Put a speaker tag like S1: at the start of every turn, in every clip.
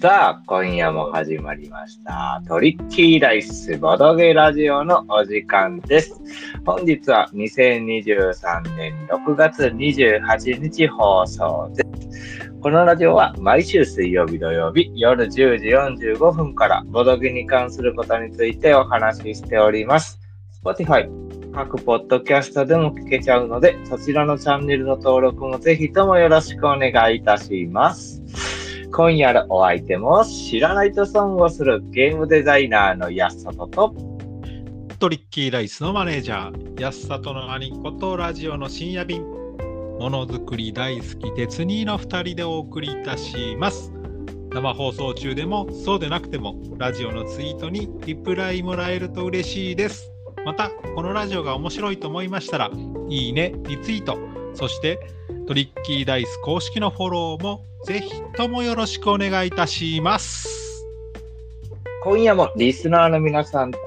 S1: さあ、今夜も始まりました。トリッキーダイスボドゲラジオのお時間です。本日は2023年6月28日放送です。このラジオは毎週水曜日土曜日夜10時45分からボドゲに関することについてお話ししております。Spotify、各ポッドキャストでも聞けちゃうので、そちらのチャンネルの登録もぜひともよろしくお願いいたします。今夜のお相手も知らないと損をするゲームデザイナーの安里と
S2: トリッキーライスのマネージャー、安里の兄子とラジオの深夜便、ものづくり大好き鉄人の2人でお送りいたします。生放送中でもそうでなくても、ラジオのツイートにリプライもらえると嬉しいです。また、このラジオが面白いと思いましたら、いいね、リツイート、そしてトリッキーダイス公式のフォローもぜひともよろしくお願いいたします。
S1: 今夜もリスナーの皆さんと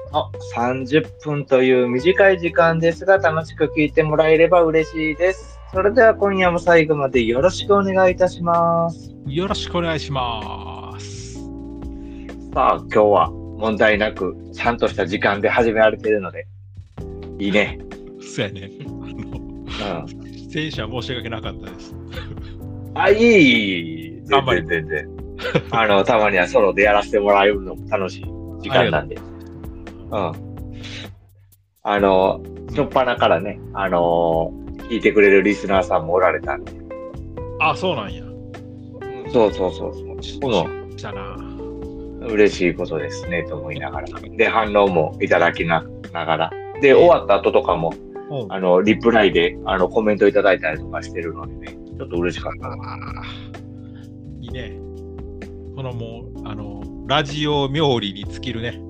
S1: 30分という短い時間ですが楽しく聞いてもらえれば嬉しいです。それでは今夜も最後までよろしくお願いいたします。
S2: よろしくお願いします。
S1: さあ今日は問題なくちゃんとした時間で始められているのでいいね。
S2: そうやね。あの
S1: うん
S2: 出演者申し訳なかったです。
S1: あ、いい
S2: 頑張
S1: 全然。あの、たまにはソロでやらせてもらえるのも楽しい時間なんで。うん。あの、しょっぱなからね、あの聞いてくれるリスナーさんもおられたんで。
S2: あ、そうなんや。
S1: そうそうそうそう。こ
S2: な。
S1: 嬉しいことですね、と思いながら。で、反応もいただきなながら。で、終わった後とかも、あの、リプライで、あの、コメントいただいたりとかしてるのでね、ちょっと嬉しかったな。
S2: いいね。このもう、あの、ラジオ冥利に尽きるね。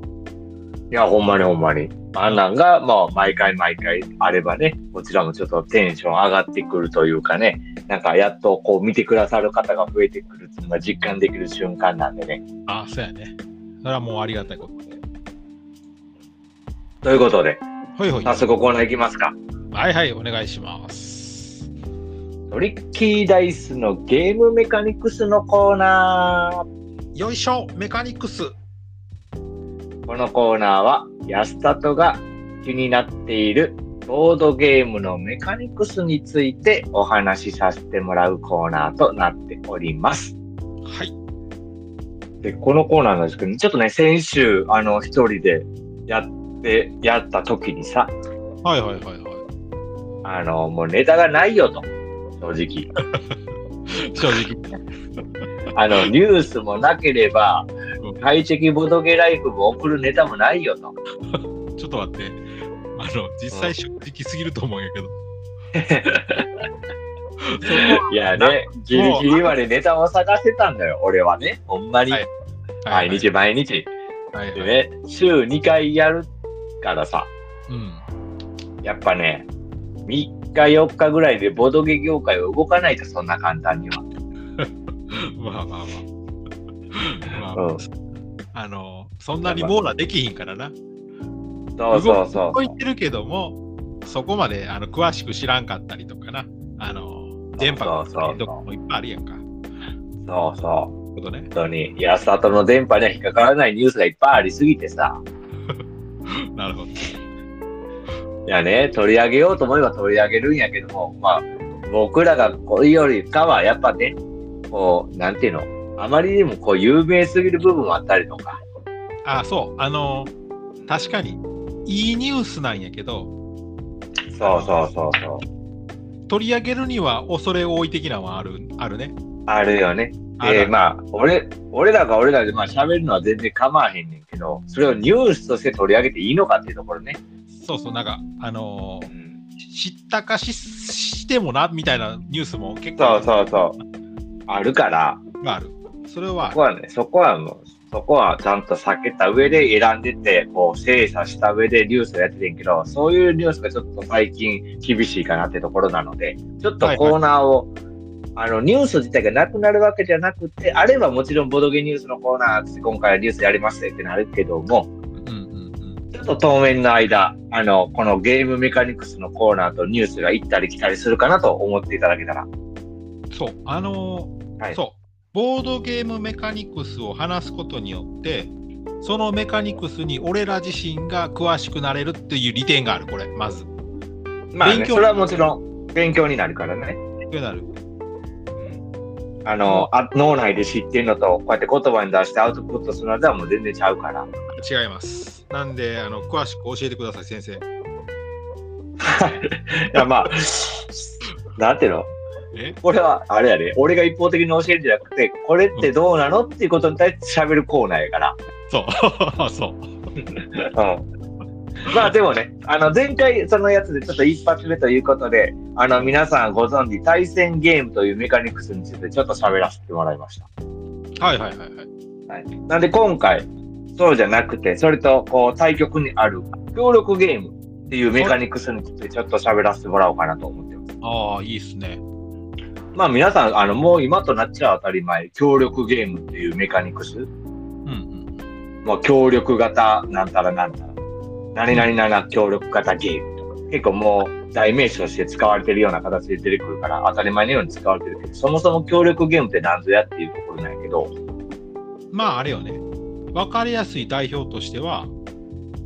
S1: いや、ほんまにほんまに。あんなんが、まあ、毎回毎回あればね、こちらもちょっとテンション上がってくるというかね、なんかやっとこう見てくださる方が増えてくるっていうのが実感できる瞬間なんでね。
S2: あ、そうやね。それはもうありがたいことで。
S1: ということで、
S2: ほいほい。
S1: 早速コーナーいきますか。
S2: はいはい、お願いします。
S1: トリッキーダイスのゲームメカニクスのコーナー。
S2: よいしょ、メカニクス。
S1: このコーナーは、安里が気になっているボードゲームのメカニクスについてお話しさせてもらうコーナーとなっております。
S2: はい。
S1: で、このコーナーなんですけど、ちょっとね、先週、あの、一人でやって、やった時にさ、
S2: はいはいはいはい。
S1: あの、もうネタがないよと、正直。
S2: 正直。
S1: あの、ニュースもなければ
S2: うん、
S1: 快適ボドゲライフも送るネタもないよと。
S2: ちょっと待って。あの、実際正直すぎると思うんやけど。
S1: いやね、ギリギリまでネタを探してたんだよ、俺はね。ほんまに。
S2: はい
S1: 毎日毎日。
S2: はいはい。
S1: でね、週2回やるからさ、
S2: うん。
S1: やっぱね、3日4日ぐらいでボドゲ業界を動かないと、そんな簡単には。
S2: まあまあまあ。まあ、
S1: うん
S2: あの、そんなに網羅できひんからな。
S1: そうそうそう。
S2: 動いてるけども、そこまであの詳しく知らんかったりとかな。あの、電波が
S1: そうそうそう
S2: とかもいっぱいあるやんか。
S1: そうそう。
S2: ことね。
S1: 本当に、安里の電波には引っかからないニュースがいっぱいありすぎてさ。
S2: なるほど。
S1: いやね、取り上げようと思えば取り上げるんやけども、まあ、僕らがこれよりかは、やっぱね、こう、なんていうの、あまりにもこう、有名すぎる部分もあったりとか。
S2: あ、そう。あの、確かに、いいニュースなんやけど、
S1: そうそうそうそう。
S2: 取り上げるには恐れ多い的なのはあるあるね。
S1: あるよね。で、まあ、俺、俺らが俺らでまあ喋るのは全然構わへんねんけど、それをニュースとして取り上げていいのかっていうところね。
S2: そうそう、なんか、あのー
S1: うん
S2: 知ったかししてもな、みたいなニュースも結
S1: そう
S2: 構
S1: そうそう。あるから、
S2: ある。それは
S1: そこ、はね、そこはもう、そこはちゃんと避けた上で選んでて、こう精査した上でニュースをやっててんけど、そういうニュースがちょっと最近厳しいかなってところなので、ちょっとコーナーを、あの、ニュース自体がなくなるわけじゃなくて、あればもちろんボドゲニュースのコーナーって今回はニュースやりますってなるけども。ちょっと当面の間、あの、このゲームメカニクスのコーナーとニュースが行ったり来たりするかなと思っていただけたら。
S2: そう、あのー
S1: はい
S2: そう。ボードゲームメカニクスを話すことによって、そのメカニクスに俺ら自身が詳しくなれるっていう利点がある、これ、まず。
S1: まあ、ね、
S2: 勉強
S1: それはもちろん勉強になるからね。
S2: 勉強になる。
S1: あの、あ脳内で知ってるのと、こうやって言葉に出してアウトプットするのとはもう全然ちゃうから。
S2: 違います。なんで、あの詳しく教えてください、先生。
S1: いや、まあ、なんていうの？
S2: え？
S1: これは、あれやで、俺が一方的に教えるんじゃなくて、これってどうなのっていうことに対して喋るコーナーやから。
S2: そう、そう。
S1: うん。まあでもね、あの前回そのやつでちょっと一発目ということで、あの皆さんご存知対戦ゲームというメカニクスについてちょっと喋らせてもらいました。
S2: はいはいはいはい。
S1: はい、なんで今回、そうじゃなくて、それとこう対局にある協力ゲームっていうメカニクスについてちょっと喋らせてもらおうかなと思ってます。
S2: ああ、いいっすね。
S1: まあ皆さん、あのもう今となっちゃ当たり前、協力ゲームっていうメカニクス、
S2: うんうん。
S1: もう協力型なんたらなんたら、何々なら協力型ゲームとか、結構もう代名詞として使われてるような形で出てくるから、当たり前のように使われてるけど、そもそも協力ゲームって何ぞやっていうところなんやけど、
S2: まああれよね。わかりやすい代表としては、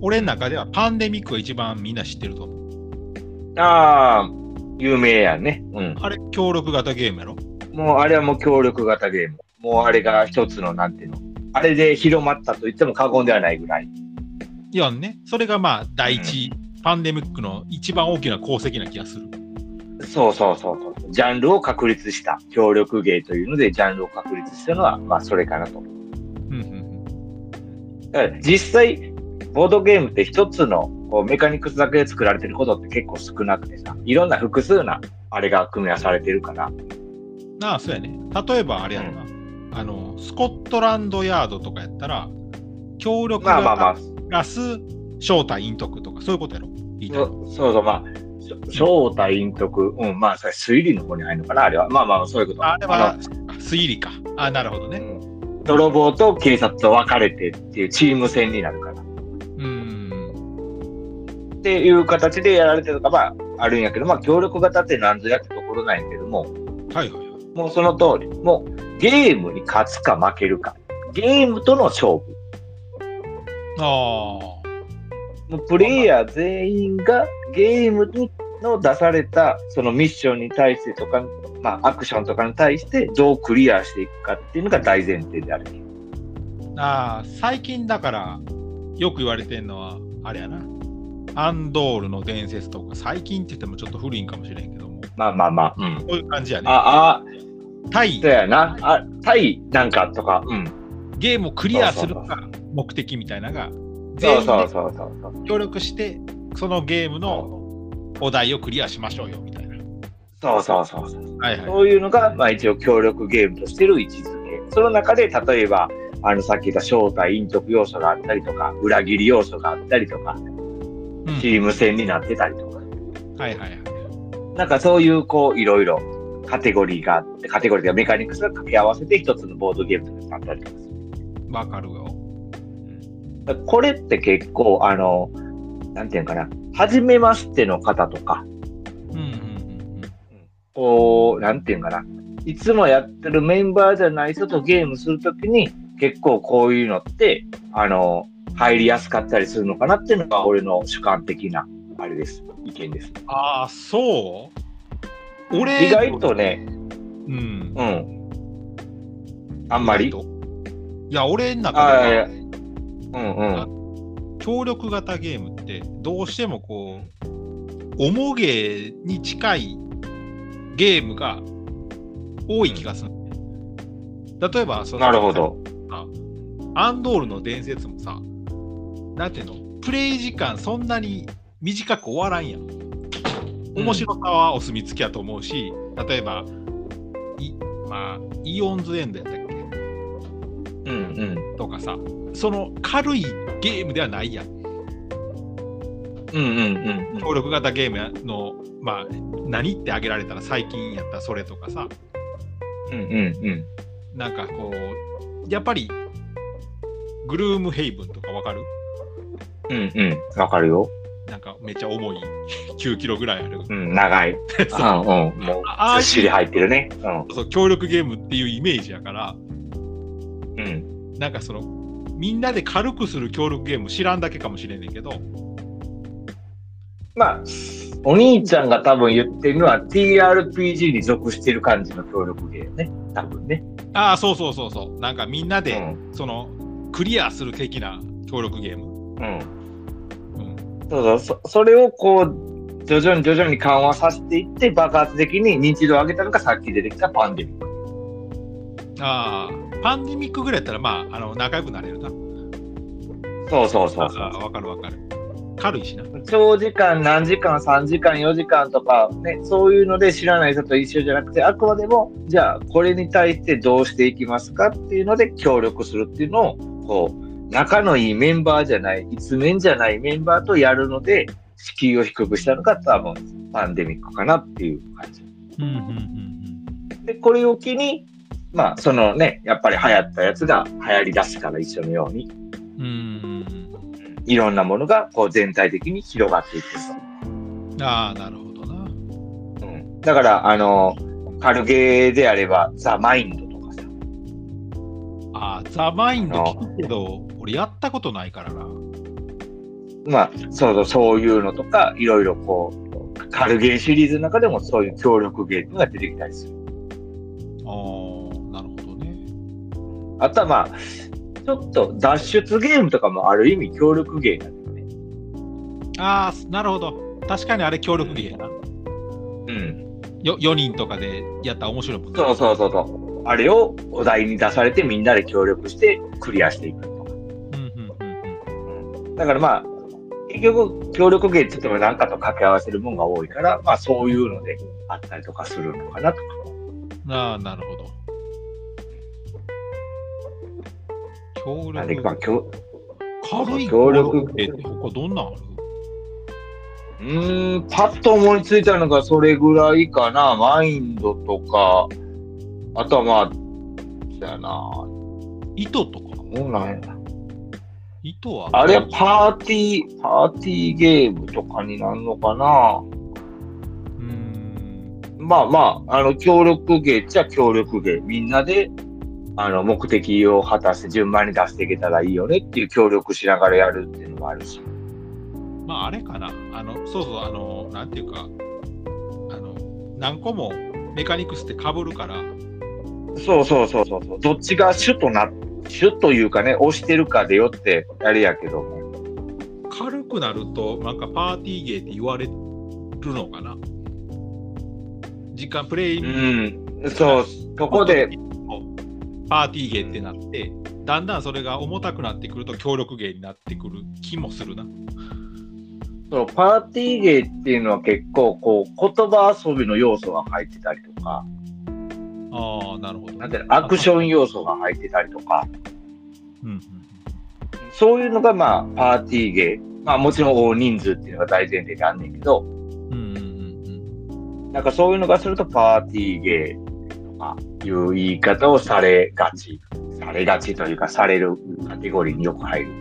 S2: 俺の中ではパンデミックが一番みんな知ってると思う。
S1: ああ、有名やね。うん。
S2: あれ、協力型ゲームやろ？
S1: もうあれはもう協力型ゲーム。もうあれが一つの、なんていうの。あれで広まったと言っても過言ではないぐらい。
S2: いやね、それがまあ第一、パンデミックの一番大きな功績な気がする。
S1: そうそうそうそう。ジャンルを確立した。協力ゲーというので、ジャンルを確立したのは、まあそれかなと。実際、ボードゲームって一つのこうメカニクスだけで作られてることって結構少なくてさ、いろんな複数なあれが組み合わされてるから。
S2: うん。ああ、そうやね。例えばあれやろな。あの、スコットランドヤードとかやったら、協力
S1: まあまあまあ
S2: 正体陰徳とか、そういうことやろ？言いたいの
S1: そそうそう、まあ、正体陰徳、うん、まあ、それ推理の方に入るのかな、あれは。まあまあ、そういうこと。
S2: あれは推理か。あなるほどね。
S1: うん泥棒と警察と分かれてっていうチーム戦になるから。
S2: うん。
S1: っていう形でやられてるのが、まあ、あるんやけど、まあ、協力型って何ぞやってところなんやけども、
S2: はいはいはい。
S1: もうその通り、もうゲームに勝つか負けるか、ゲームとの勝負。
S2: あ
S1: もうプレイヤー全員がゲームにの出されたそのミッションに対してとか、まあ、アクションとかに対してどうクリアしていくかっていうのが大前提である。
S2: あ最近だから、よく言われてるのは、あれやな。アンドールの伝説とか、最近って言ってもちょっと古いんかもしれんけども、
S1: まあまあまあ。うん。
S2: こういう感じやね。
S1: あ、あ、
S2: 対
S1: そうやな。あ、対なんかとか。うん。
S2: ゲームをクリアするのが目的みたいなのが、全員。協力して、そのゲームのお題をクリアしましょうよみたいな。
S1: そうそうそうそう。
S2: はいはい。
S1: そういうのが、まあ一応協力ゲームとしてる位置づけ。その中で、例えば、あの、さっき言った正体、陰徳要素があったりとか、裏切り要素があったりとか、
S2: うん
S1: チーム戦になってたりとか。
S2: はいはいはい。
S1: なんかそういう、こう、いろいろカテゴリーがあって、カテゴリーがメカニクスが掛け合わせて一つのボードゲームとしてなったりとかする。
S2: わかるよ。
S1: これって結構、あの、なんていうのかな、初めましての方とか、
S2: うんうんうん
S1: こう、なんていうのかな、いつもやってるメンバーじゃない人とゲームするときに、結構こういうのって、あの、入りやすかったりするのかなっていうのが、俺の主観的な、あれです。意見です。
S2: ああ、そう？俺、
S1: 意外とね、
S2: うん。
S1: うん。あんまり？
S2: いや、俺の中では
S1: うんうん。
S2: 協力型ゲームってどうしてもこう、重げに近いゲームが多い気がする。例えば、その
S1: なるほど。
S2: アンドールの伝説もさ、なんていうの、プレイ時間そんなに短く終わらんやん。面白さはお墨付きやと思うし、例えば、いまあ、イオンズエンドやったっけ？
S1: うんうん。
S2: とかさ、その軽いゲームではないやん。
S1: うんうんうんうん。
S2: 協力型ゲームの、まあ、何って挙げられたら最近やったらそれとかさ、
S1: うんうんうん。
S2: なんかこう、やっぱり、グルームヘイブンとかわかる？
S1: うんうん。わかるよ。
S2: なんかめっちゃ重い9キロぐらいある。
S1: うん、長い。うん、うん。もう、ずっしり入ってるね。
S2: そう協力ゲームっていうイメージやから、
S1: うん。うん。
S2: なんかその、みんなで軽くする協力ゲーム知らんだけかもしれんねんけど、
S1: まあ、お兄ちゃんが多分言ってるのは TRPG に属してる感じの協力ゲームね。多分ね。
S2: ああ、そうそうそうそう、なんかみんなで、
S1: うん。
S2: その、クリアする的な協力ゲーム。
S1: うん。
S2: うん、
S1: そうそうそ、それをこう、徐々に徐々に緩和させていって、爆発的に認知度を上げたのがさっき出てきたパンデミック。
S2: ああ、パンデミックぐらいやったら、まあ、あの仲良くなれるな。
S1: そうそうそうそ
S2: ああわかるわかる。軽いしな。
S1: う。長時間、何時間、3時間、4時間とか、ね、そういうので知らない人と一緒じゃなくて、あくまでも、じゃあ、これに対してどうしていきますかっていうので協力するっていうのを、こう、仲のいいメンバーじゃない、一面じゃないメンバーとやるので、敷居を低くしたのが多分、パンデミックかなっていう感じ。
S2: うんうんうん
S1: で、これを機に、まあ、そのね、やっぱり流行ったやつが流行り出すから一緒のように、
S2: うん。うん
S1: いろんなものがこう全体的に広がっていく
S2: うん。ああ、なるほどな。
S1: と。うん、だから、あの、軽ゲーであれば、ザ・マインドとかさ、
S2: ああ、ザ・マインド聞くけど、俺やったことないからな。
S1: まあ、そうそう、そういうのとか、いろいろこう、軽ゲーシリーズの中でもそういう協力ゲームが出てきたりする。
S2: あ
S1: とはまあ、ちょっと脱出ゲームとかもある意味協力ゲーなんだよね。
S2: ああ、なるほど。確かにあれ協力ゲーやな。
S1: うん。
S2: よ4人とかでやったら面白いもんね
S1: そうそうそうそう。あれをお題に出されてみんなで協力してクリアしていくとか。
S2: うんうんうんうん。
S1: だからまあ、結局、協力ゲーって言っても何かと掛け合わせるものが多いから、まあそういうのであったりとかするのかなとか。
S2: ああ、なるほど。協力
S1: まあ、協
S2: 軽い
S1: 協力
S2: って他どんなんある？
S1: うーん、パッと思いついたのがそれぐらいかな。マインドとか、あとはまあ、そうやな。
S2: 糸とか？
S1: もうなんや
S2: 糸は？
S1: あれはパーティー、パーティーゲームとかになるのかな。
S2: うーん。
S1: まあまあ、あの、協力ゲーっちゃ協力ゲー。みんなで、あの、目的を果たして順番に出していけたらいいよねっていう協力しながらやるっていうのもあるし。
S2: まああれかな。あの、そうそう、あの、なんていうか、あの、何個もメカニクスって被るから、
S1: そうそうそうそうそう。どっちが主とな、主というかね、押してるかでよってあれやけども。
S2: 軽くなると、なんかパーティーゲーって言われるのかな。時間プレイ、
S1: うん。そう、そこで、
S2: パーティーゲーってなって、だんだんそれが重たくなってくると協力ゲーになってくる気もするな。
S1: そうパーティーゲーっていうのは結構こう言葉遊びの要素が入ってたりとか、
S2: ああ、なるほど。
S1: なんてアクション要素が入ってたりとか、
S2: うんうん
S1: そういうのがまあパーティーゲー。まあもちろん大人数っていうのが大前提であんねんけど、
S2: うんうんうん
S1: なんかそういうのがするとパーティーゲーとかいう言い方をされがち。されがちというかされるカテゴリーによく入る。
S2: う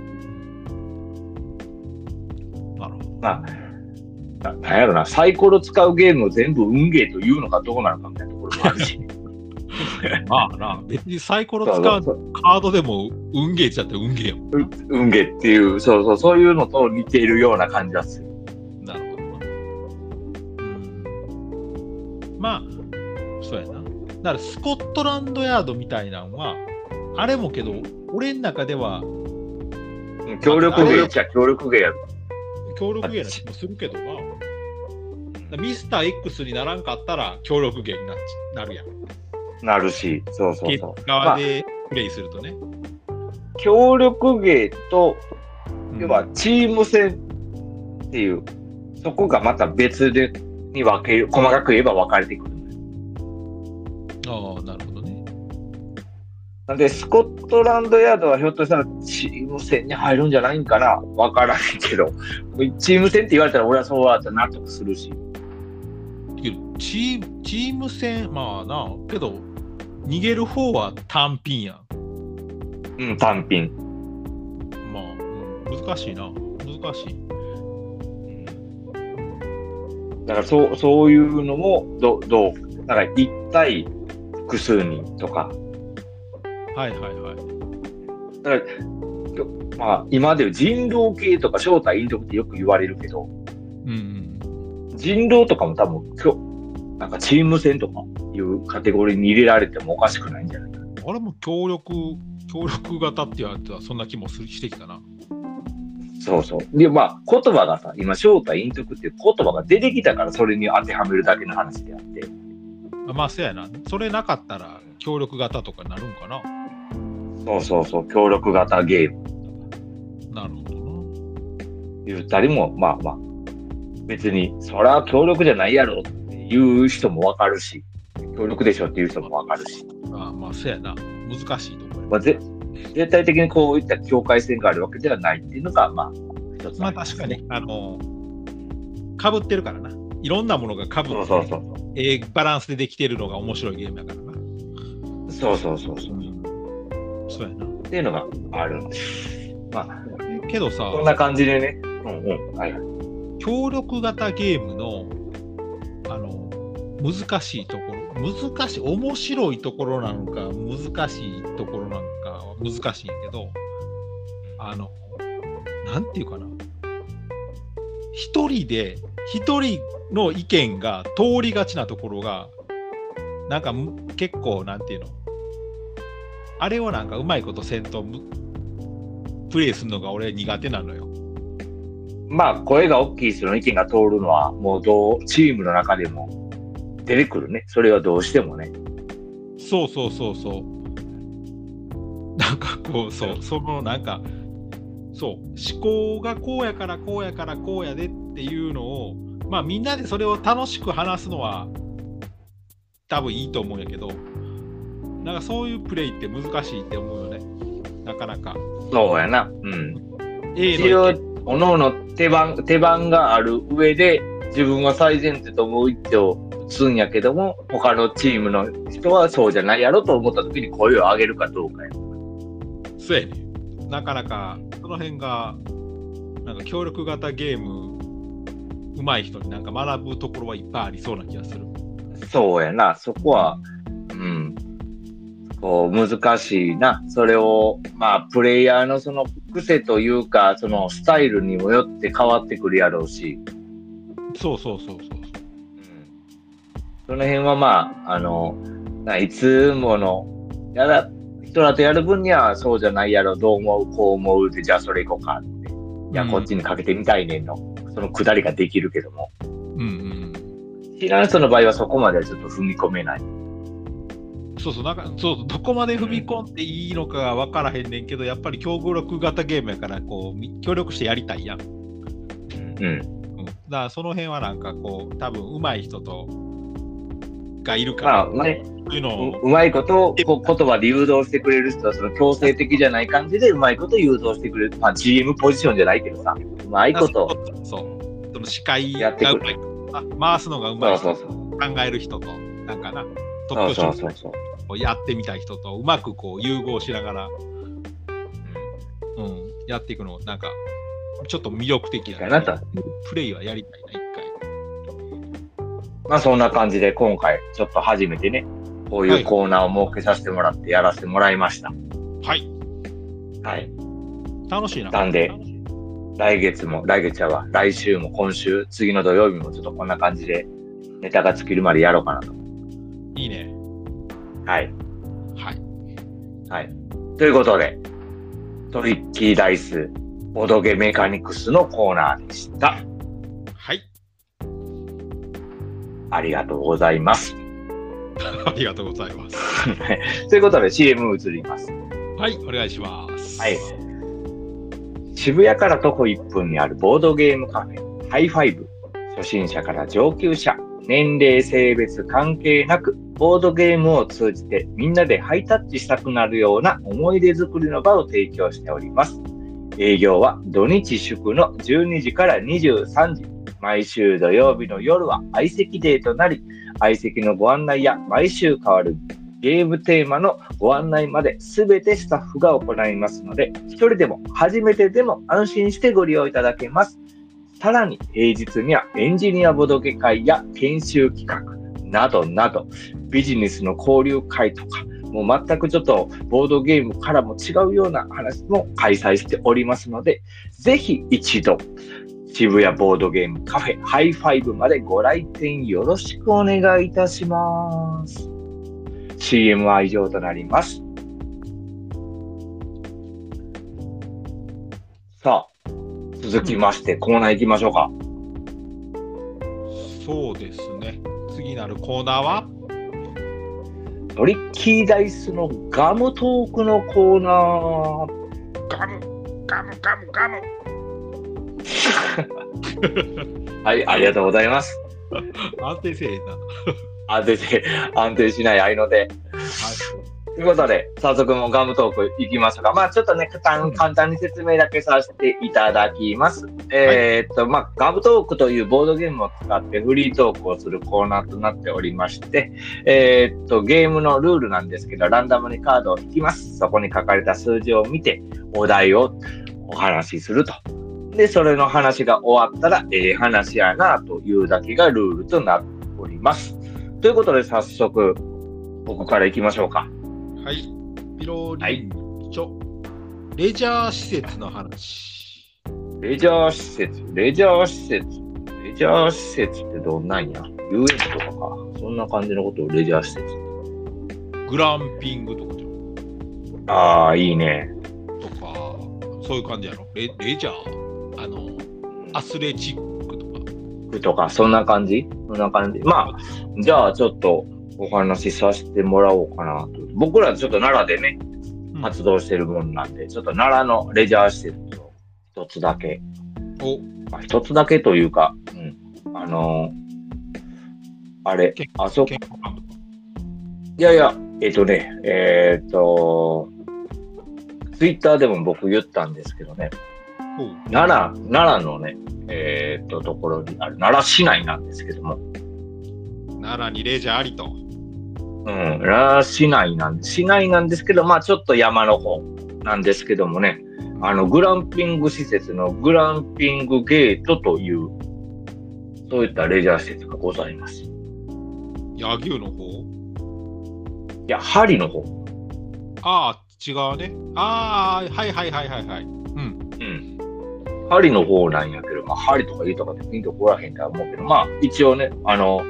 S2: ん。なるほど。
S1: まあ、ななんやろな、サイコロ使うゲームを全部運ゲーというのかどうなのかみたいなところもあるし。
S2: まあな、別にサイコロ使うカードでも運ゲーちゃって運ゲーやもん。
S1: う運ゲーっていう、そうそう、そういうのと似ているような感じがする。
S2: なるほど。まあ。だからスコットランドヤードみたいなのは、あれもけど、俺の中では
S1: うん協力ゲーっちゃ協力ゲーやる。
S2: 協力ゲーな気もするけどな。ミスター X にならんかったら協力ゲーにななるやん。
S1: なるし、そうそう
S2: ゲ
S1: そう。
S2: 側でプレイするとね。
S1: 協力ゲーと、
S2: うん
S1: 要はチーム戦っていう、そこがまた別で、に分ける、細かく言えば分かれてくる。
S2: ああ、なるほどね。
S1: なんで、スコットランドヤードはひょっとしたらチーム戦に入るんじゃないんかな分からんけど、チーム戦って言われたら俺はそうだったら納得するし。
S2: チームチーム戦、まあな、けど、逃げる方は単品やん。
S1: うん、単品。
S2: まあ、うん難しいな。難しい。
S1: だからそう、そういうのも、どどう？なんか一対複数人とか。
S2: はいはいはい。
S1: だから、まあ、今でいう人狼系とか正体陰徳ってよく言われるけど、
S2: うん
S1: 人狼とかも多分、今日、なんかチーム戦とかいうカテゴリーに入れられてもおかしくないんじゃないか。
S2: あれも協力、協力型って言われてはそんな気もするしてきたな。
S1: そうそう。で、まあ、言葉がさ、今、正体陰徳っていう言葉が出てきたから、それに当てはめるだけの話であって。
S2: あまあ、そうやな。それなかったら協力型とかになるんかな。
S1: そうそうそう、協力型ゲーム
S2: なるほどな。
S1: 言ったりも、まあまあ、別に、それは協力じゃないやろっていう人もわかるし、協力でしょっていう人もわかるし、
S2: あまあ、そうやな。難しいと思うよ。
S1: まあ、ぜ絶対的にこういった境界線があるわけではないっていうのが、まあ、一つ
S2: まあ、
S1: ります
S2: 確かに、あの、かぶってるからな。いろんなものがかぶって、
S1: そうそうそう。
S2: ええバランスでできてるのが面白いゲームやからな。
S1: そうそうそうそう。
S2: そうやな。
S1: っていうのがあるんです。まあ、
S2: けどさ、
S1: こんな感じでね。うんうん。はいはい。
S2: 協力型ゲームのあの難しいところ難しい面白いところなのか難しいところなのかは難しいけどあのなんていうかな一人で一人の意見が通りがちなところがなんかむ結構なんていうの？あれをなんかうまいことせんとむプレイするのが俺苦手なのよ。
S1: まあ、声が大きい人の意見が通るのは、もうどう、チームの中でも出てくるね。それはどうしてもね。
S2: そうそうそうそう。なんかこう、そう、そのなんか、そう、思考がこうやからこうやからこうやでっていうのを、まあみんなでそれを楽しく話すのは多分いいと思うんやけど、なんかそういうプレイって難しいって思うよね。なかなか。
S1: そうやな。うん。
S2: A
S1: 一応
S2: の意見、
S1: おのおの手番、手番がある上で、自分は最前提と思う一手を打つんやけども、他のチームの人はそうじゃないやろと思った時に声を上げるかどうかや。
S2: そうやね。なかなかその辺が、なんか協力型ゲーム、上手い人になんか学ぶところはいっぱいありそうな気がする。
S1: そうやな。そこは、うん。こう、難しいな。それを、まあ、プレイヤーのその癖というか、そのスタイルにもよって変わってくるやろうし、
S2: そうそうそうそう。
S1: うん。その辺はまあ、あの、ないつもの、やら、人らとやる分にはそうじゃないやろ、どう思う、こう思うで、じゃあそれ行こうかって。いや、
S2: うん
S1: こっちにかけてみたいねんの、そのくだりができるけども、
S2: うんうん
S1: 知らん人の場合はそこまではちょっと踏み込めない。
S2: うん。そうそう、なんか、そう、どこまで踏み込んでいいのかが分からへんねんけど、やっぱり協力型ゲームやから、こう、み協力してやりたいやん。
S1: うん。
S2: うん。だから、その辺はなんか、こう、多分上手い人と、がいるから、
S1: まあ、ね、
S2: いうのを、
S1: ううまいことをこう言葉で誘導してくれる人は、その強制的じゃない感じでうまいこと誘導してくれる。まあ、GM ポジションじゃないけどさ、うまいこと。
S2: そう、その司会
S1: やってくる
S2: がうまいあ回すのがうまい人
S1: そうそうそう。
S2: 考える人と、なんかな、トップ
S1: そうそうそう。
S2: をやってみたい人と、うまくこう融合しながら、うん、やっていくの、なんか、ちょっと魅力的
S1: かなと
S2: プレイはやりたいな、一回。
S1: まあそんな感じで今回ちょっと初めてね、こういうコーナーを設けさせてもらってやらせてもらいました。
S2: はい、
S1: はい。
S2: 楽しいな。
S1: なんで来月も、来月は来週も今週、次の土曜日もちょっとこんな感じでネタが尽きるまでやろうかなと。
S2: いいね。
S1: はい。
S2: はい。
S1: はい。ということで、トリッキーダイス、ボドゲメカニクスのコーナーでした。
S2: はい。
S1: ありがとうございます。
S2: ありがとうございます。
S1: ということで CM 移ります。
S2: はい、お願いします。
S1: はい。渋谷から徒歩1分にあるボードゲームカフェ、ハイファイブ。初心者から上級者、年齢、性別関係なく、ボードゲームを通じてみんなでハイタッチしたくなるような思い出作りの場を提供しております。営業は土日祝の12時から23時。毎週土曜日の夜は相席デーとなり、相席のご案内や毎週変わるゲームテーマのご案内まで全てスタッフが行いますので、一人でも初めてでも安心してご利用いただけます。さらに平日にはエンジニアボドゲ会や研修企画などなどビジネスの交流会とかもう全くちょっとボードゲームからも違うような話も開催しておりますので、ぜひ一度渋谷ボードゲームカフェハイファイブまでご来店よろしくお願いいたします。CM は以上となります。さあ、続きましてコーナー行きましょうか。
S2: そうですね。次なるコーナーは？
S1: トリッキーダイスのガムトークのコーナー。
S2: ガム、ガム、ガム、ガム。
S1: はい、ありがとうございます。
S2: 安定せえな。
S1: 安定し、安定しない合いので。
S2: はい。
S1: ということで、早速もうガムトークいきましょうか。まあちょっとね、簡単簡単に説明だけさせていただきます。えーっと、まあガムトークというボードゲームを使ってフリートークをするコーナーとなっておりまして、えーっと、ゲームのルールなんですけど、ランダムにカードを引きます。そこに書かれた数字を見て、お題をお話しすると。で、それの話が終わったら、ええ話やなというだけがルールとなっております。ということで、早速、ここから行きましょうか。
S2: はい。ピロリンチョ、レジャー施設の話。
S1: レジャー施設、レジャー施設、レジャー施設ってどんなんや？遊園地とかか。そんな感じのことをレジャー施設。
S2: グランピングとかじゃん。
S1: ああ、いいね。
S2: とか、そういう感じやろ。レレジャー、あの、アスレチックとか。
S1: とか、そんな感じ？そんな感じ？まあ、じゃあちょっとお話しさせてもらおうかなと。僕らちょっと奈良でね、
S2: うん
S1: 活動してるもんなんで、ちょっと奈良のレジャー施設を一つだけ、
S2: お、
S1: まあ、一つだけというか、うん、あのーあれ
S2: け、
S1: あそこ。いやいや、えっ、とね、えっ、と、ツイッターでも僕言ったんですけどね、奈良、奈良のね、えっ、と、ところにある、奈良市内なんですけども、
S2: 奈良にレジャーありと。
S1: うん、奈良市内なん市内なんですけど、まあちょっと山の方なんですけどもね、あの、グランピング施設のグランピングゲートという、そういったレジャー施設がございます。い
S2: 柳生の方？
S1: や、針の方。
S2: ああ、違うね。ああ、はいはいはいはいはい。うん。
S1: うん。針の方なんやけど、まあ、針とか言うとかってピンとこらへんとは思うけど、まあ、一応ね、あの、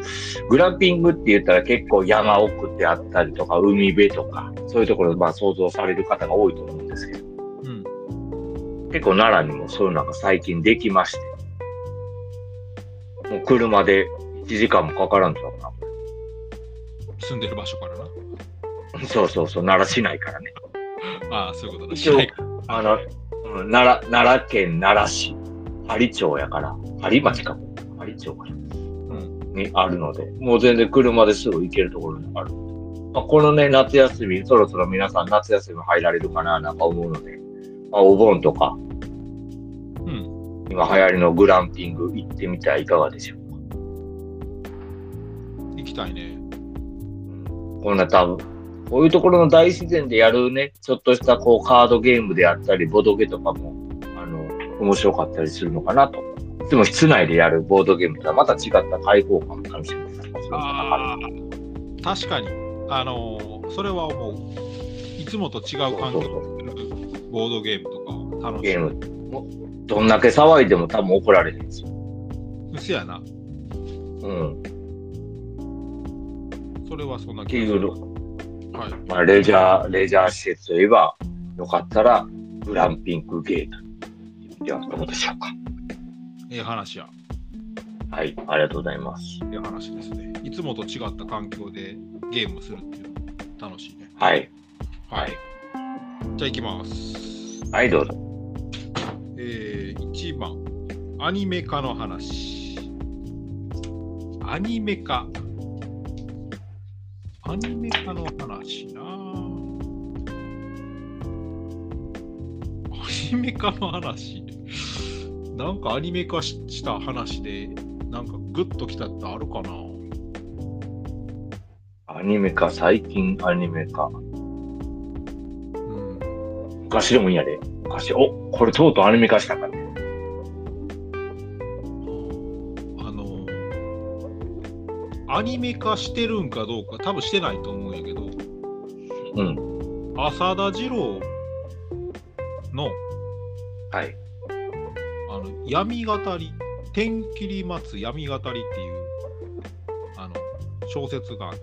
S1: グランピングって言ったら結構山奥であったりとか、海辺とか、そういうところ、まあ、想像される方が多いと思うんですけど、
S2: うん。
S1: 結構奈良にもそういうのが最近できまして、もう車で1時間もかからんちゃうか
S2: 住んでる場所からな。
S1: な。そうそうそう、奈良市内からね。
S2: ああ、そういうことだ。
S1: 一応あの、うん奈良、奈良県奈良市、針町やから、針町か。針町か。
S2: うん。
S1: にあるので、もう全然車ですぐ行けるところにある。まあ、このね、夏休み、そろそろ皆さん夏休み入られるかななんか思うので、まあ、お盆とか、
S2: うん。
S1: 今流行りのグランピング行ってみてはいかがでしょうか。
S2: 行きたいね。
S1: こんな多分、こういうところの大自然でやるね、ちょっとしたこうカードゲームであったり、ボドゲとかも、あの、面白かったりするのかなと。でも室内でやるボードゲームとはまた違った開放感を楽しめたりもす
S2: 確かに。あのーそれは思う。いつもと違う環境でボードゲームとか楽しい。
S1: ゲーム。もどんだけ騒いでも多分怒られへんですよ。
S2: うせやな。
S1: うん。
S2: それはそんな
S1: っていうの。
S2: はい。
S1: まあ、レジャー、レジャー施設といえば、よかったら、グランピングゲート。では、どうでしょうか。
S2: ええ話や。
S1: はい、ありがとうございます。
S2: ええ話ですね。いつもと違った環境でゲームするっていうの楽しいね。
S1: はい。
S2: はい。じゃあ行きます。
S1: はい、どうぞ。
S2: えー、1番、アニメ化の話。アニメ化。アニメ化の話なアニメ化の話。なんかアニメ化しした話で、なんかグッときたってあるかな
S1: アニメ化、最近アニメ化。
S2: うん。
S1: 昔でもいいんやで。昔、お、これとうとうアニメ化したかね。
S2: アニメ化してるんかどうか、多分してないと思うんやけど、
S1: うん。
S2: 浅田次郎の
S1: はい。
S2: あの闇語り、天切り待つ闇語りっていうあの小説があって、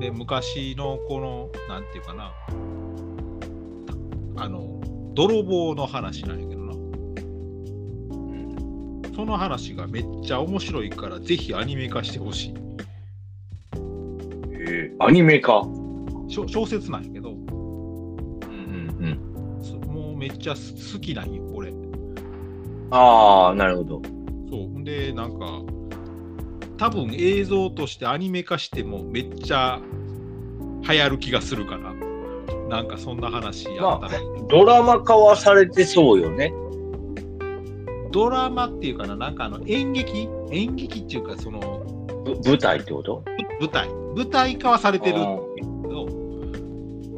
S2: で昔のこの、なんていうかな、あの泥棒の話なんやけど。な、その話がめっちゃ面白いから、ぜひアニメ化してほしい。
S1: えー、アニメ化。
S2: 小小説なんやけど、
S1: うんうん。
S2: そもうめっちゃす好きなんよ、俺。
S1: ああ、なるほど。
S2: そう。で、なんか、多分映像としてアニメ化してもめっちゃ流行る気がするから、なんかそんな話やったら、
S1: ドラマ化はされてそうよね。
S2: ドラマっていうかな、なんかあの演劇？演劇っていうか、その
S1: ぶ舞台ってこと？
S2: 舞台、舞台化はされてるけど、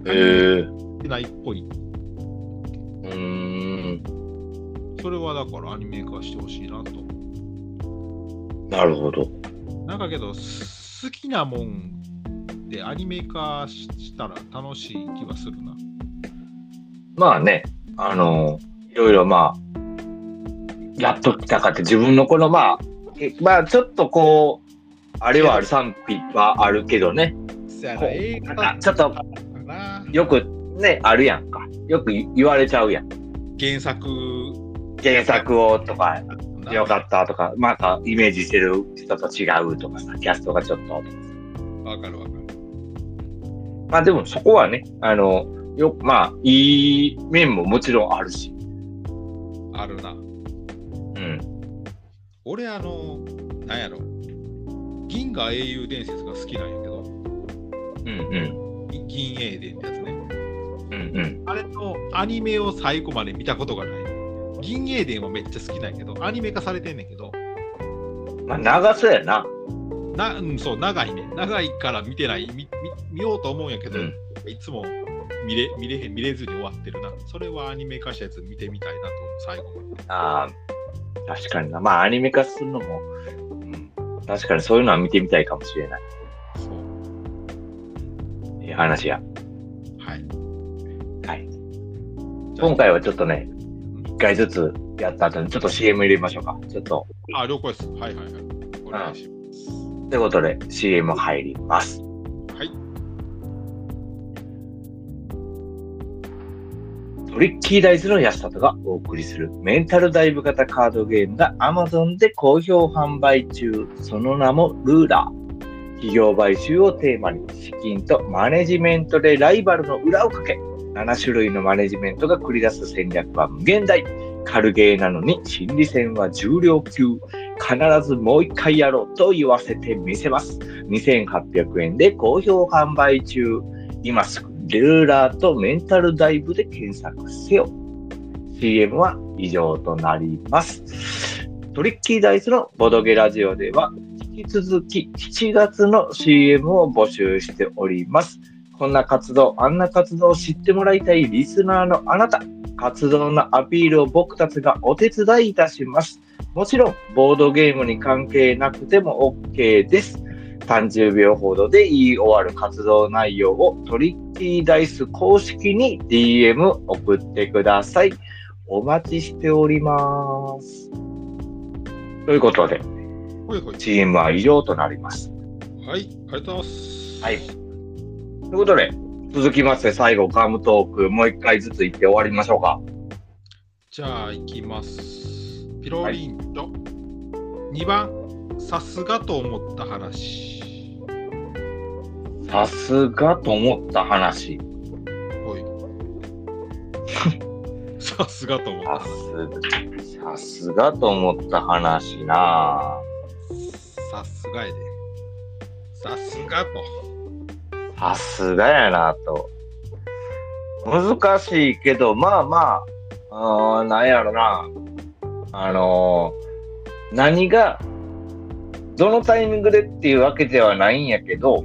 S1: へえ。
S2: てないっぽい。
S1: うーん。
S2: それはだからアニメ化してほしいなと。
S1: なるほど。
S2: なんかけど、す好きなもんでアニメ化ししたら楽しい気はするな。
S1: まあね、あの、いろいろまあ、やっときたかって自分のこのまあ、えまあちょっとこう、あれはある賛否はあるけどね、ちょっと。よくね、あるやんか。よく言われちゃうやん。
S2: 原作
S1: 原作をとか、
S2: な
S1: よかったとか、またイメージしてる人と違うとかさ、キャストがちょっととかさ。
S2: わかるわかる。
S1: まあでもそこはね、あの、よまあ、いい面ももちろんあるし。
S2: あるな。
S1: うん。
S2: 俺、あの、なんやろ。銀河英雄伝説が好きなんやけど、
S1: うんうん。
S2: 銀英伝ってやつね。
S1: うんうん。
S2: あれのアニメを最後まで見たことがない。銀英伝はめっちゃ好きなんやけど、アニメ化されてんねんけど、
S1: まあ長そうやな。
S2: なうん、そう、長いね。長いから見てない。見見見ようと思うんやけど、
S1: うん
S2: いつも見れ見れへん見れずに終わってるな。それはアニメ化したやつ見てみたいなと最後まで。
S1: ああ、確かにな。まあアニメ化するのも、うん、確かにそういうのは見てみたいかもしれない。
S2: そう。
S1: いい話や。
S2: はい。
S1: はい。今回はちょっとね、一回ずつやった後にちょっと CM 入れましょうか。ちょっと。
S2: あ、了解です。はいはいはい。お願いします。
S1: ということで CM 入ります。トリッキーダイスの安里がお送りするメンタルダイブ型カードゲームが Amazon で好評販売中。その名もルーラー。企業買収をテーマに資金とマネジメントでライバルの裏をかけ、7種類のマネジメントが繰り出す戦略は無限大。軽ゲーなのに心理戦は重量級。必ずもう一回やろうと言わせてみせます。2800円で好評販売中。今すぐルーラーとメンタルダイブで検索せよ。CM は以上となります。トリッキーダイスのボドゲラジオでは引き続き7月の CM を募集しております。こんな活動、あんな活動を知ってもらいたいリスナーのあなた、活動のアピールを僕たちがお手伝いいたします。もちろん、ボードゲームに関係なくても OK です。30秒ほどで言い終わる活動内容をトリッキーダイス公式に DM 送ってください。お待ちしております。ということで、
S2: ほいほい。
S1: CM は以上となります。
S2: はい、ありがとうございます。
S1: はい。ということで、続きまして最後ガムトークもう一回ずつ言って終わりましょうか。
S2: じゃあ、いきます。ピロリンと、2番、さすがと思った話。
S1: さすがと思った話。
S2: ほい。さすがと思った
S1: さ
S2: 話。
S1: すさすがと思った話な
S2: さすがやで。さすがと。
S1: さすがやなと。難しいけど、まあまあ、あーなんやろな。あのー何が、どのタイミングでっていうわけではないんやけど、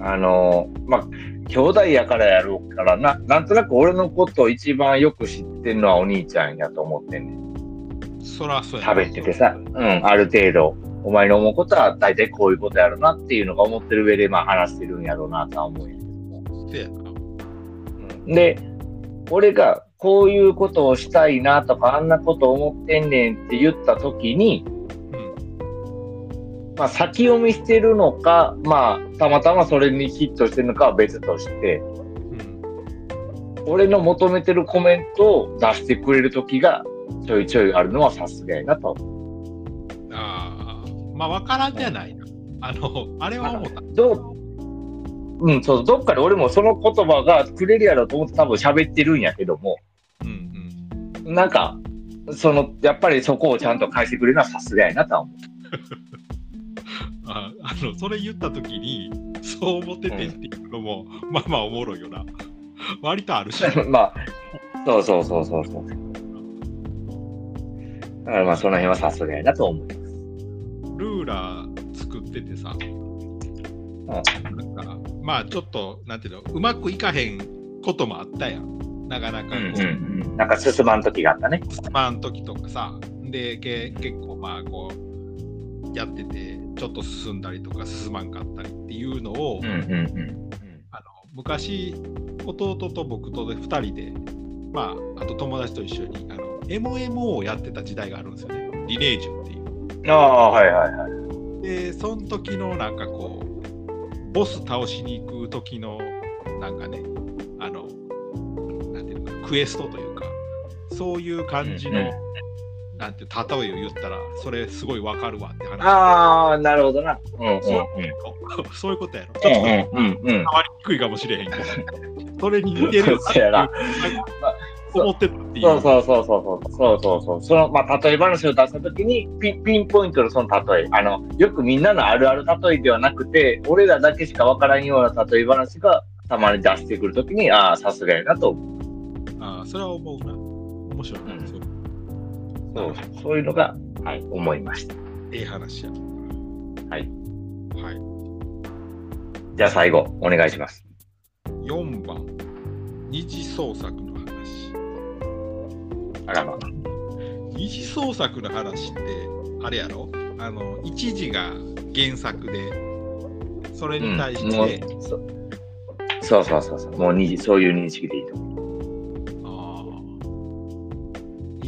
S1: あのーまあ、兄弟やからやろうからな、なんとなく俺のことを一番よく知ってるのはお兄ちゃんやと思ってんねん。
S2: そらそうやな
S1: 喋っててさ、うん、ある程度、お前の思うことは大体こういうことやろなっていうのが思ってる上で、まあ話してるんやろうなとは思うんやけども。で、俺がこういうことをしたいなとか、あんなこと思ってんねんって言った時に、
S2: うん。
S1: まあ先読みしてるのか、まあたまたまそれにヒットしてるのかは別として、
S2: うん。
S1: 俺の求めてるコメントを出してくれる時がちょいちょいあるのはさすがやなと。
S2: ああ、まあ、わからんじゃないな。あの、あれは思った。
S1: どううん、そう、どっかで俺もその言葉がくれるやろうと思って多分喋ってるんやけども、
S2: うんうん。
S1: なんか、その、やっぱりそこをちゃんと返してくれるのはさすがやなとは思
S2: ああの、それ言ったときに、そう思っててっていうのも、まあまあおもろいよな。割とあるし。
S1: う。まあ、そうそうそうそうそう。だからまあその辺はさすがやなと思う。
S2: ルーラー作っててさ、なんか、まあちょっと、なんていうの、うまくいかへんこともあったやん。なかなかこう、
S1: うんうんうん。なんか進まん時があったね。
S2: まあ時とかさ、で、け結構まあこう、やってて、ちょっと進んだりとか進まんかったりっていうのを、
S1: うんうんうん。
S2: あの昔、弟と僕とで2人で、まあ、あと友達と一緒に、あの、MMO をやってた時代があるんですよね。リネージュっていう。
S1: ああ、はいはいはい。
S2: で、その時のなんかこう、ボス倒しに行く時の、なんかね、あの、なんていうのかな、クエストというか、そういう感じの、なんて例えを言ったら、それすごいわかるわって話。
S1: ああ、なるほどな。うんうんうん。
S2: そうそういうことやろ。ちょっと
S1: うんうんうんうん。
S2: 変わりにくいかもしれへんけど、それに似てるよ
S1: そうやな
S2: 思ってたっていう。
S1: そうそうそうそうそうそうそうそうそのまあ例え話を出したときにピピンポイントのその例えあのよくみんなのあるある例えではなくて俺らだけしかわからんような例え話がたまに出してくるときにああさすがやなと思う
S2: ああ、それは思うな。面白いな。
S1: うん
S2: そう。
S1: そういうのが、はい、思いました。
S2: ええ話や。
S1: はい。
S2: はい。
S1: じゃあ最後お願いします。
S2: 4番、二次創作の話。
S1: あらま
S2: 二次創作の話って、あれやろ？あの、一次が原作で、それに対して、
S1: そそうそうそうそう。もうにそういう認識でいいと思う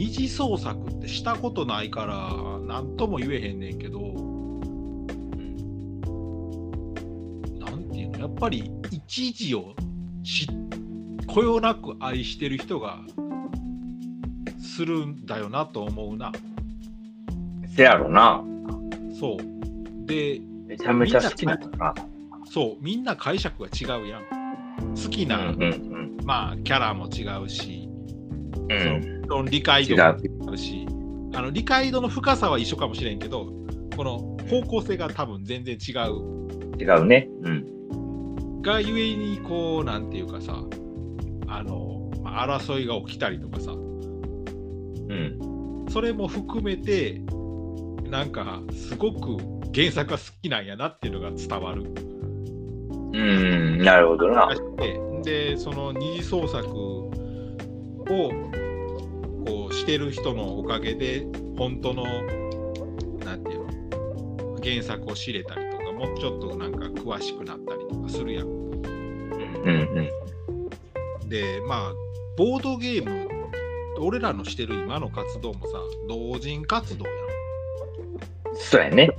S2: 二次創作ってしたことないから、なんとも言えへんねんけど、なんていうの、やっぱり一時をしこよなく愛してる人がするんだよなと思うな。
S1: せやろな。
S2: そう。で、
S1: めちゃめちゃ好きなのな。
S2: そう、みんな解釈が違うやん。好き
S1: うん
S2: な、
S1: うん。
S2: まあ、キャラも違うし、
S1: うん
S2: その理解度
S1: 違
S2: も
S1: う
S2: あるし、あの理解度の深さは一緒かもしれんけど、この方向性が多分全然違う。
S1: 違うね。うん。
S2: がゆえに、こう、なんていうかさ、あの、まあ、争いが起きたりとかさ、
S1: うん。
S2: それも含めて、なんか、すごく原作が好きなんやなっていうのが伝わる。
S1: うんなるほどな。
S2: で、でその二次創作をこうしてる人のおかげで、本当の、なんていうの、原作を知れたりとか、もうちょっとなんか詳しくなったりとかするやん。
S1: うんうん
S2: で、まあ、ボードゲーム、俺らのしてる今の活動もさ、同人活動やん。
S1: そうやね。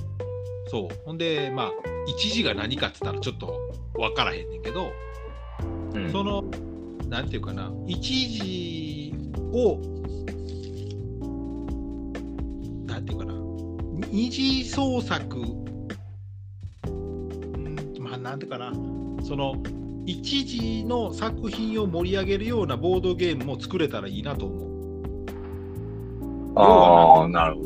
S2: そう。ほんで、まあ、一時が何かって言ったらちょっと分からへんねんけど、
S1: うん
S2: その、なんていうかな、一時を、二次創作、うんまあ、なんていうかな、その、一時の作品を盛り上げるようなボードゲームも作れたらいいなと思う。
S1: ああ、なるほど。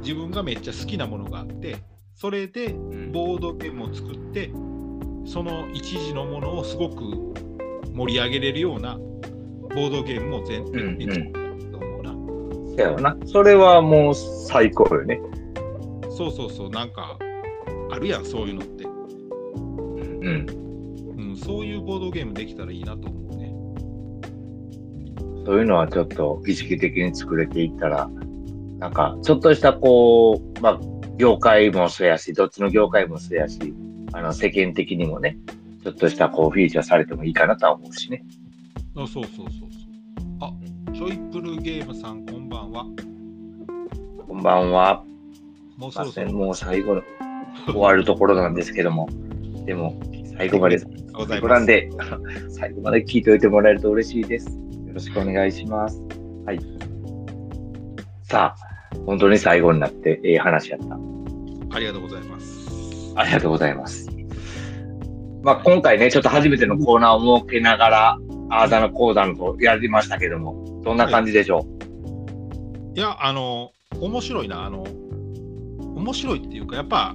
S2: 自分がめっちゃ好きなものがあって、それでボードゲームを作って、その一時のものをすごく盛り上げれるようなボードゲームも全
S1: うん
S2: 然
S1: うん
S2: うな。
S1: やろな。それはもう最高よね。
S2: そうそうそう、なんかあるやん、そういうのって。
S1: うん。
S2: うん、そういうボードゲームできたらいいなと思うね。
S1: そういうのはちょっと意識的に作れていったら、なんか、ちょっとしたこう、まあ、業界もそうやし、どっちの業界もそうやし、あの、世間的にもね、ちょっとしたこう、フィーチャーされてもいいかなとは思うしね。
S2: あそうそうそうそう。あ、ジョイプルゲームさんは。
S1: こんばんは。
S2: もうそろそろ。
S1: もう最後の終わるところなんですけども、でも、最後まで。最後なんで、最後まで聞いておいてもらえると嬉しいです。よろしくお願いします。はい。さあ、本当に最後になって、ええ話やった。
S2: ありがとうございます。
S1: ありがとうございます。まあ、今回ね、ちょっと初めてのコーナーを設けながら、あーだのこうだのとやりましたけども、どんな感じでしょ
S2: いや、あの、面白いな。あの、面白いっていうか、やっぱ、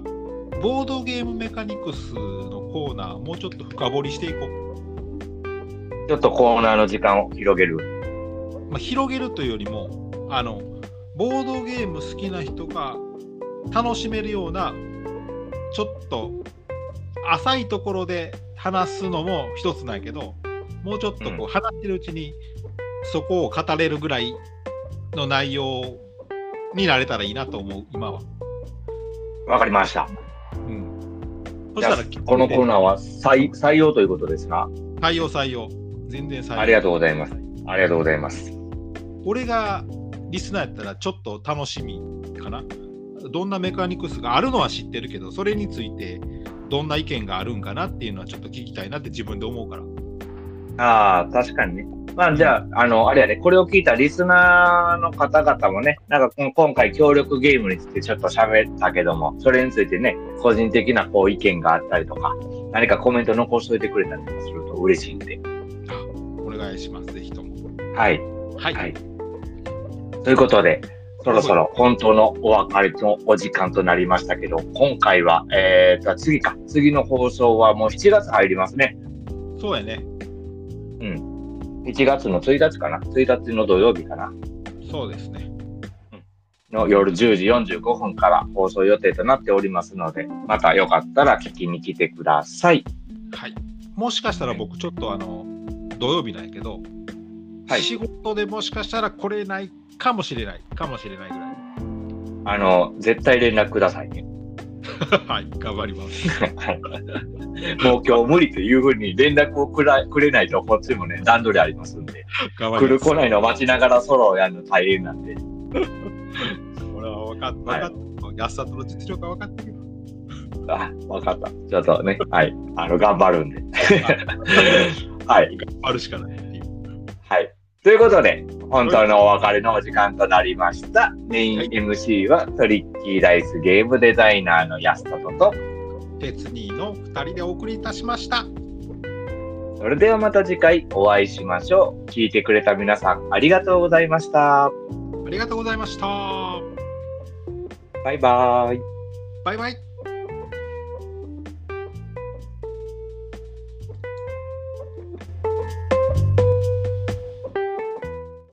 S2: ボードゲームメカニクスのコーナー、もうちょっと深掘りしていこう。
S1: う、ちょっとコーナーの時間を広げる。
S2: まあ、広げるというよりも、あの、ボードゲーム好きな人が楽しめるような、ちょっと浅いところで話すのも一つなんやけど、もうちょっとこう話してるうちにそこを語れるぐらいの内容になれたらいいなと思う、今は。
S1: わかりました。
S2: うん。そしたら、
S1: このコーナーは採採用ということですが、
S2: 採用採用。全然採用。
S1: ありがとうございます。ありがとうございます。
S2: 俺がリスナーやったらちょっと楽しみかな。どんなメカニクスがあるのは知ってるけど、それについてどんな意見があるんかなっていうのはちょっと聞きたいなって自分で思うから。
S1: ああ、確かにね。まあ、じゃあ、あの、あれやね、これを聞いたリスナーの方々もね、なんか今回協力ゲームについてちょっと喋ったけども、それについてね、個人的なこう意見があったりとか、何かコメント残しといてくれたりすると嬉しいんで。
S2: お願いします、ぜひとも。
S1: はい。
S2: はい。
S1: はい。ということで、そろそろ本当のお別れのお時間となりましたけど、今回は、えーと、次か。次の放送はもう7月入りますね。
S2: そうやね。
S1: 1月の1日かな？1日の土曜日かな？
S2: そうですね。
S1: の夜10時45分から放送予定となっておりますので、またよかったら聞きに来てください。
S2: はい。もしかしたら僕ちょっとあの、土曜日なんやけど、
S1: はい
S2: 仕事でもしかしたら来れないかもしれない。かもしれないぐらい。
S1: あの、絶対連絡くださいね。
S2: はい。頑張ります。
S1: もう今日無理というふうに連絡をくらくれないと、こっちもね、段取りありますんで、来る。来ないのを待ちながらソロをやるの大変なんで。
S2: 俺は分かっ分かった。安里の実力は分かってるよ。
S1: あ、わかった。ちょっとね、はい。あの、頑張るんで。はい。
S2: 頑張るしかな
S1: い。ということで、本当のお別れのお時間となりました。メイン
S2: はい
S1: MC はトリッキーダイスゲームデザイナーの安里と、
S2: 鉄人の2人でお送りいたしました。
S1: それではまた次回お会いしましょう。聞いてくれた皆さんありがとうございました。
S2: ありがとうございました。
S1: バイバイ。
S2: バイバイ。